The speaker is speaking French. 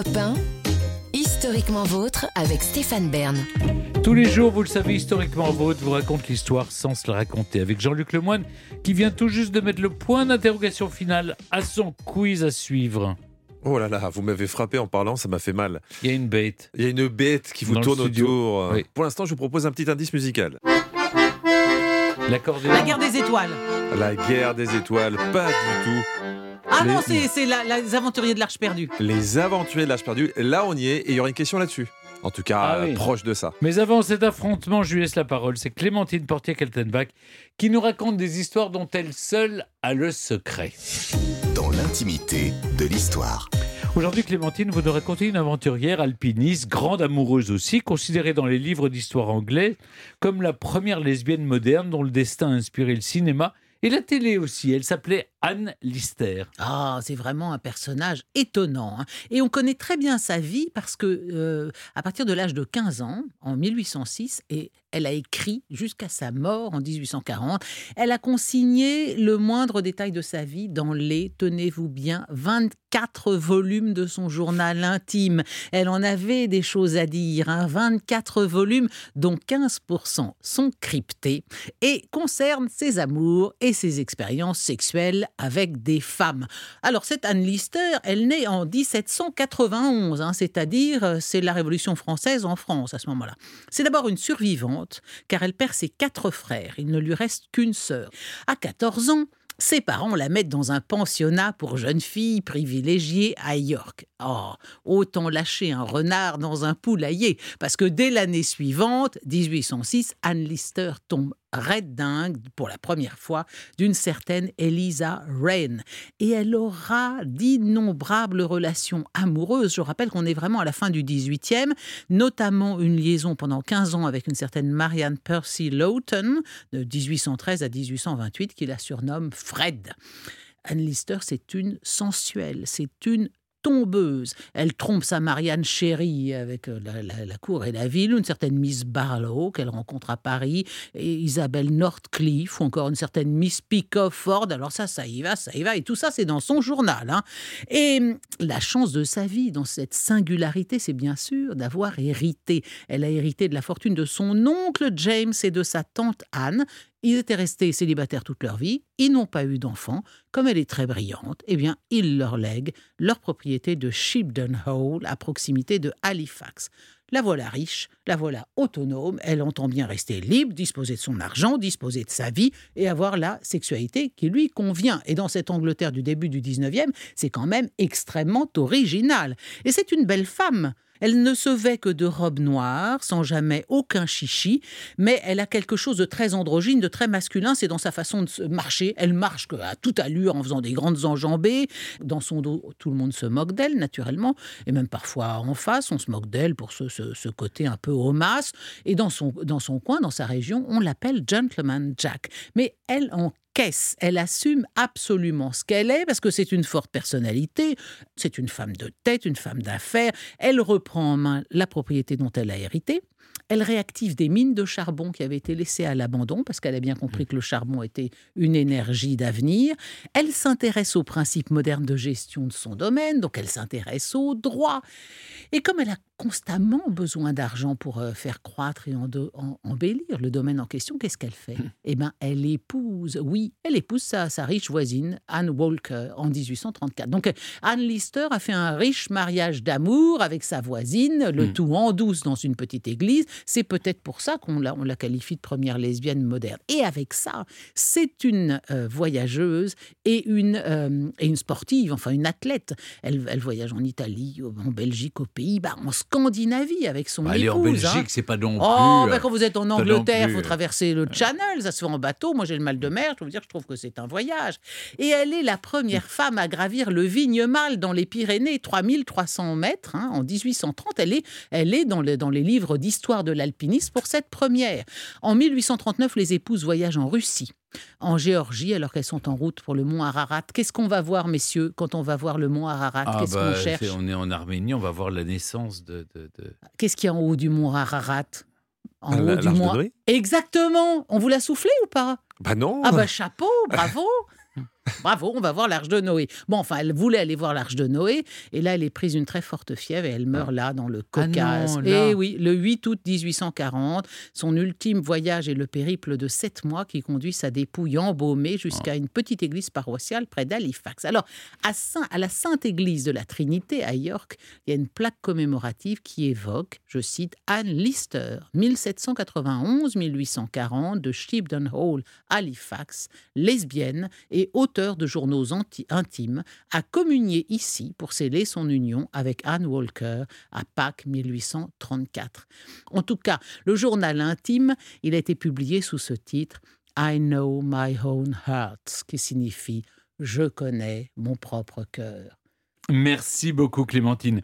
Europe 1, historiquement vôtre avec Stéphane Bern. Tous les jours, vous le savez, historiquement vôtre vous raconte l'histoire sans se la raconter avec Jean-Luc Lemoine qui vient tout juste de mettre le point d'interrogation final à son quiz à suivre. Oh là là, vous m'avez frappé en parlant, ça m'a fait mal. Il y a une bête. Il y a une bête qui vous Dans tourne autour. Oui. Pour l'instant, je vous propose un petit indice musical. La guerre des étoiles. La guerre des étoiles, pas du tout. Ah Les- non, c'est c'est la- la- les aventuriers de l'Arche perdue. Les aventuriers de l'âge perdu, là on y est et il y aura une question là-dessus. En tout cas, Ah euh, oui. proche de ça. Mais avant cet affrontement, je lui laisse la parole. C'est Clémentine Portier-Kaltenbach qui nous raconte des histoires dont elle seule a le secret. dans l'intimité de l'histoire. Aujourd'hui, Clémentine, vous nous racontez une aventurière alpiniste, grande amoureuse aussi, considérée dans les livres d'histoire anglais comme la première lesbienne moderne dont le destin a inspiré le cinéma et la télé aussi. Elle s'appelait Anne Lister. Ah, c'est vraiment un personnage étonnant. hein. Et on connaît très bien sa vie parce que, euh, à partir de l'âge de 15 ans, en 1806, et elle a écrit jusqu'à sa mort en 1840, elle a consigné le moindre détail de sa vie dans les, tenez-vous bien, 24 volumes de son journal intime. Elle en avait des choses à dire, hein, 24 volumes dont 15% sont cryptés et concernent ses amours et ses expériences sexuelles avec des femmes. Alors cette Anne Lister, elle naît en 1791, hein, c'est-à-dire euh, c'est la Révolution française en France à ce moment-là. C'est d'abord une survivante car elle perd ses quatre frères, il ne lui reste qu'une sœur. À 14 ans, ses parents la mettent dans un pensionnat pour jeunes filles privilégiées à York. Oh, autant lâcher un renard dans un poulailler, parce que dès l'année suivante, 1806, Anne Lister tombe raide dingue pour la première fois d'une certaine Eliza Wren. Et elle aura d'innombrables relations amoureuses. Je rappelle qu'on est vraiment à la fin du 18e, notamment une liaison pendant 15 ans avec une certaine Marianne Percy Lawton, de 1813 à 1828, qui la surnomme Fred. Anne Lister, c'est une sensuelle, c'est une tombeuse. Elle trompe sa Marianne chérie avec euh, la, cour et la ville, une certaine Miss Barlow qu'elle rencontre à Paris, et Isabelle Northcliffe, ou encore une certaine Miss Pickford. Alors ça, ça y va, ça y va, et tout ça, c'est dans son journal. hein. Et hum, la chance de sa vie, dans cette singularité, c'est bien sûr d'avoir hérité. Elle a hérité de la fortune de son oncle James et de sa tante Anne. Ils étaient restés célibataires toute leur vie, ils n'ont pas eu d'enfants. Comme elle est très brillante, eh bien, ils leur lèguent leur propriété de Shipton Hall, à proximité de Halifax. La voilà riche, la voilà autonome, elle entend bien rester libre, disposer de son argent, disposer de sa vie et avoir la sexualité qui lui convient. Et dans cette Angleterre du début du 19e, c'est quand même extrêmement original. Et c'est une belle femme. Elle ne se vêt que de robes noires, sans jamais aucun chichi, mais elle a quelque chose de très androgyne, de très masculin, c'est dans sa façon de marcher. Elle marche à toute allure en faisant des grandes enjambées. Dans son dos, tout le monde se moque d'elle, naturellement, et même parfois en face, on se moque d'elle pour ce, côté un peu homasse. Et dans son, dans son coin, dans sa région, on l'appelle Gentleman Jack. Mais elle en caisse, elle assume absolument ce qu'elle est, parce que c'est une forte personnalité, c'est une femme de tête, une femme d'affaires, elle reprend en main la propriété dont elle a hérité. Elle réactive des mines de charbon qui avaient été laissées à l'abandon parce qu'elle a bien compris que le charbon était une énergie d'avenir. Elle s'intéresse aux principes modernes de gestion de son domaine, donc elle s'intéresse au droit. Et comme elle a constamment besoin d'argent pour euh, faire croître et embellir le domaine en question, qu'est-ce qu'elle fait? Eh bien, elle épouse, oui, elle épouse sa, sa riche voisine, Anne Walker, en 1834. Donc, euh, Anne Lister a fait un riche mariage d'amour avec sa voisine, le tout en douce dans une petite église. C'est peut-être pour ça qu'on la, on la qualifie de première lesbienne moderne. Et avec ça, c'est une euh, voyageuse et une, euh, et une sportive, enfin une athlète. Elle, elle voyage en Italie, en Belgique, aux Pays-Bas, en Scandinavie avec son Aller épouse. en hein. Belgique, c'est pas non plus. Oh, euh, quand vous êtes en Angleterre, il faut traverser le Channel, ça se fait en bateau. Moi, j'ai le mal de mer, je vous dire je trouve que c'est un voyage. Et elle est la première femme à gravir le Vignemale dans les Pyrénées, 3300 mètres, hein, en 1830. Elle est, elle est dans, le- dans les livres d'histoire de l'alpinisme pour cette première. En 1839, les épouses voyagent en Russie. En Géorgie, alors qu'elles sont en route pour le mont Ararat. Qu'est-ce qu'on va voir, messieurs, quand on va voir le mont Ararat? Ah Qu'est-ce bah, qu'on cherche? on est en Arménie, on va voir la naissance de. de- de- Qu'est-ce qu'il y a en haut du mont Ararat? En La- haut du mont. Exactement. On vous l'a soufflé ou pas? Bah non Ah bah chapeau, bravo. Bravo, on va voir l'Arche de Noé. Bon, enfin, elle voulait aller voir l'Arche de Noé, et là, elle est prise d'une très forte fièvre et elle meurt là, dans le Ah non, Caucase. et oui, le 8 août 1840, son ultime voyage est le périple de sept mois qui conduit sa dépouille embaumée jusqu'à une petite église paroissiale près d'Halifax. Alors, à, Saint- à la Sainte Église de la Trinité à York, il y a une plaque commémorative qui évoque, je cite, Anne Lister, 1791-1840 de Shipton Hall, Halifax, lesbienne et de journaux intimes, a communié ici pour sceller son union avec Anne Walker à Pâques 1834. En tout cas, le journal intime, il a été publié sous ce titre I know my own heart, qui signifie Je connais mon propre cœur. Merci beaucoup Clémentine.